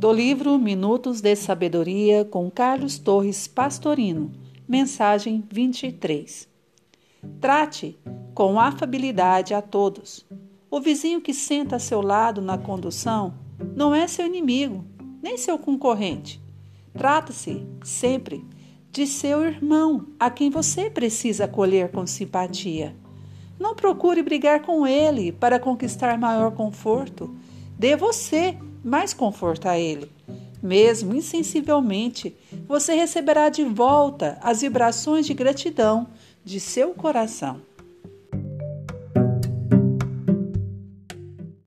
Do livro Minutos de Sabedoria com Carlos Torres Pastorino, mensagem 23. Trate com afabilidade a todos. O vizinho que senta a seu lado na condução não é seu inimigo, nem seu concorrente. Trata-se sempre de seu irmão, a quem você precisa acolher com simpatia. Não procure brigar com ele para conquistar maior conforto. Dê você mais conforto a ele. Mesmo insensivelmente, você receberá de volta as vibrações de gratidão de seu coração.